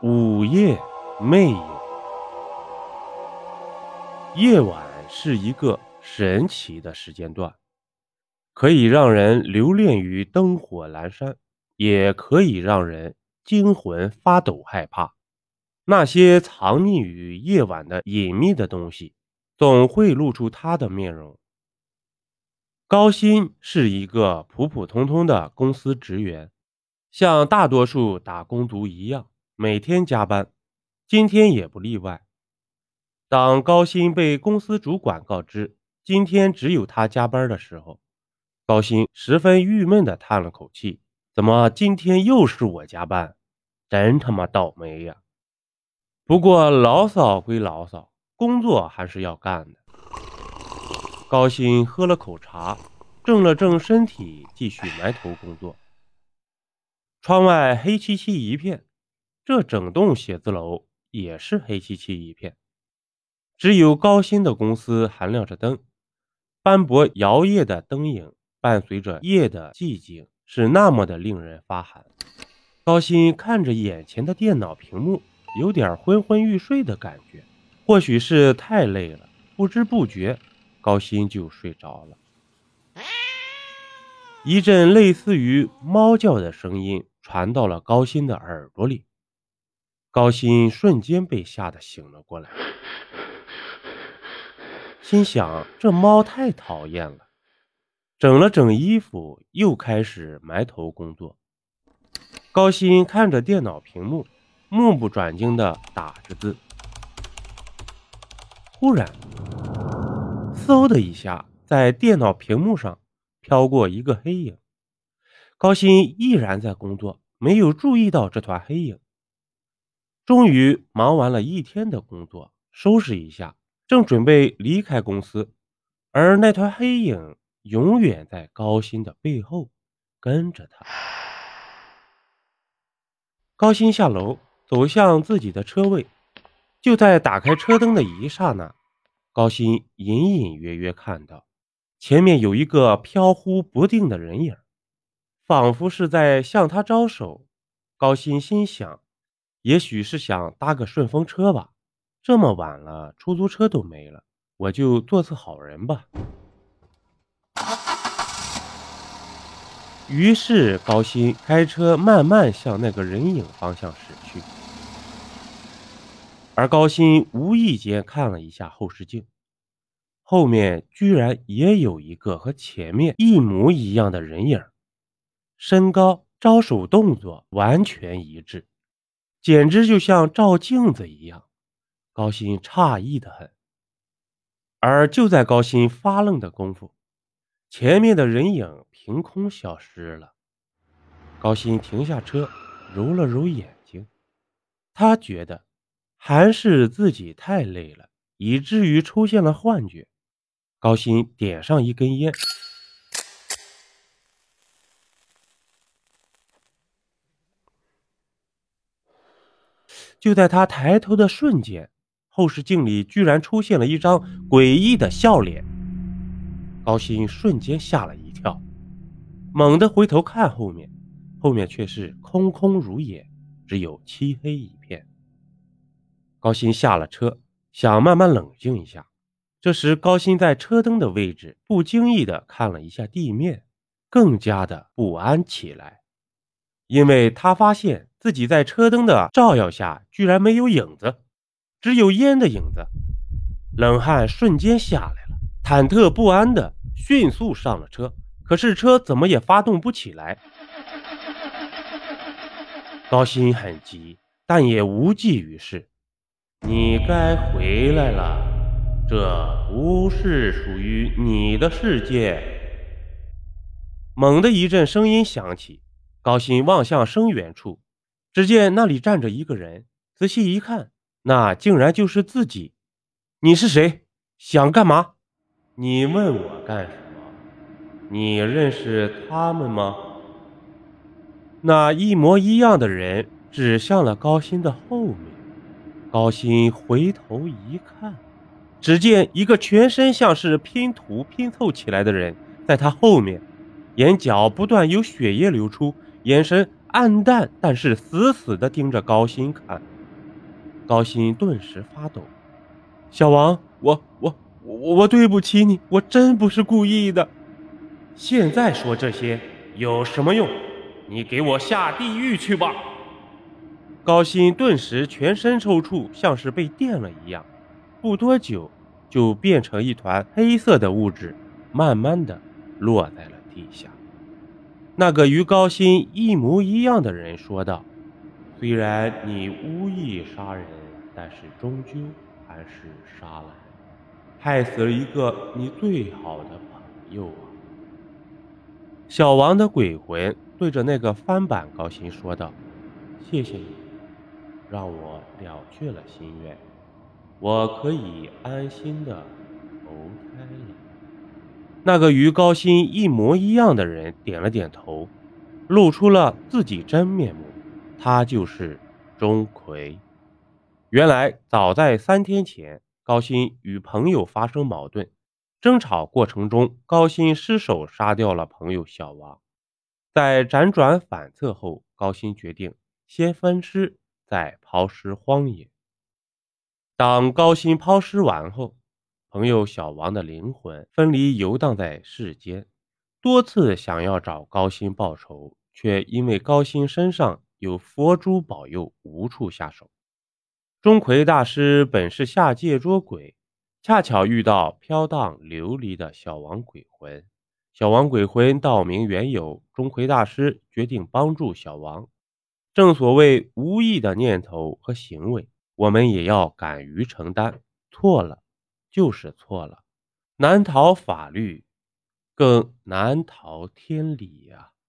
午夜魅影。夜晚是一个神奇的时间段，可以让人留恋于灯火阑珊，也可以让人惊魂发抖害怕。那些藏匿于夜晚的隐秘的东西，总会露出它的面容。高鑫是一个普普通通的公司职员，像大多数打工族一样。每天加班，今天也不例外。当高鑫被公司主管告知今天只有他加班的时候，高鑫十分郁闷地叹了口气：“怎么今天又是我加班？真他妈倒霉呀！”不过牢骚归牢骚，工作还是要干的。高鑫喝了口茶，正了正身体，继续埋头工作。窗外黑漆漆一片。这整栋写字楼也是黑漆漆一片，只有高鑫的公司还亮着灯，斑驳摇曳的灯影伴随着夜的寂静，是那么的令人发寒。高鑫看着眼前的电脑屏幕，有点昏昏欲睡的感觉，或许是太累了，不知不觉高鑫就睡着了。一阵类似于猫叫的声音传到了高鑫的耳朵里。高鑫瞬间被吓得醒了过来，心想：这猫太讨厌了。整了整衣服，又开始埋头工作。高鑫看着电脑屏幕，目不转睛地打着字。忽然，嗖的一下，在电脑屏幕上飘过一个黑影。高鑫依然在工作，没有注意到这团黑影。终于忙完了一天的工作，收拾一下，正准备离开公司，而那团黑影永远在高鑫的背后跟着他。高鑫下楼走向自己的车位，就在打开车灯的一刹那，高鑫隐隐约约看到前面有一个飘忽不定的人影，仿佛是在向他招手。高鑫心想。也许是想搭个顺风车吧，这么晚了，出租车都没了，我就做次好人吧。于是高鑫开车慢慢向那个人影方向驶去，而高鑫无意间看了一下后视镜，后面居然也有一个和前面一模一样的人影，身高、招手动作完全一致。简直就像照镜子一样，高鑫诧异的很。而就在高鑫发愣的功夫，前面的人影凭空消失了。高鑫停下车，揉了揉眼睛，他觉得还是自己太累了，以至于出现了幻觉。高鑫点上一根烟。就在他抬头的瞬间，后视镜里居然出现了一张诡异的笑脸。高鑫瞬间吓了一跳，猛地回头看后面，后面却是空空如也，只有漆黑一片。高鑫下了车，想慢慢冷静一下。这时，高鑫在车灯的位置不经意地看了一下地面，更加的不安起来，因为他发现。自己在车灯的照耀下，居然没有影子，只有烟的影子。冷汗瞬间下来了，忐忑不安的迅速上了车。可是车怎么也发动不起来。高鑫很急，但也无济于事。你该回来了，这不是属于你的世界。猛地一阵声音响起，高鑫望向声源处。只见那里站着一个人，仔细一看，那竟然就是自己。你是谁？想干嘛？你问我干什么？你认识他们吗？那一模一样的人指向了高鑫的后面。高鑫回头一看，只见一个全身像是拼图拼凑起来的人在他后面，眼角不断有血液流出，眼神暗淡，但是死死地盯着高鑫看。高鑫顿时发抖。小王，我我我我对不起你，我真不是故意的。现在说这些有什么用？你给我下地狱去吧！高鑫顿时全身抽搐，像是被电了一样，不多久就变成一团黑色的物质，慢慢的落在了地下。那个与高鑫一模一样的人说道：“虽然你无意杀人，但是终究还是杀了，害死了一个你最好的朋友啊！”小王的鬼魂对着那个翻版高鑫说道：“谢谢你，让我了却了心愿，我可以安心的投胎。”那个与高鑫一模一样的人点了点头，露出了自己真面目，他就是钟馗。原来早在三天前，高鑫与朋友发生矛盾。争吵过程中，高鑫失手杀掉了朋友小王。在辗转反侧后，高鑫决定先分尸，再抛尸荒野。当高鑫抛尸完后，朋友小王的灵魂分离游荡在世间，多次想要找高鑫报仇，却因为高鑫身上有佛珠保佑，无处下手。钟馗大师本是下界捉鬼。恰巧遇到飘荡流离的小王鬼魂，小王鬼魂道明缘由，钟馗大师决定帮助小王。正所谓无意的念头和行为，我们也要敢于承担。错了就是错了，难逃法律，更难逃天理呀。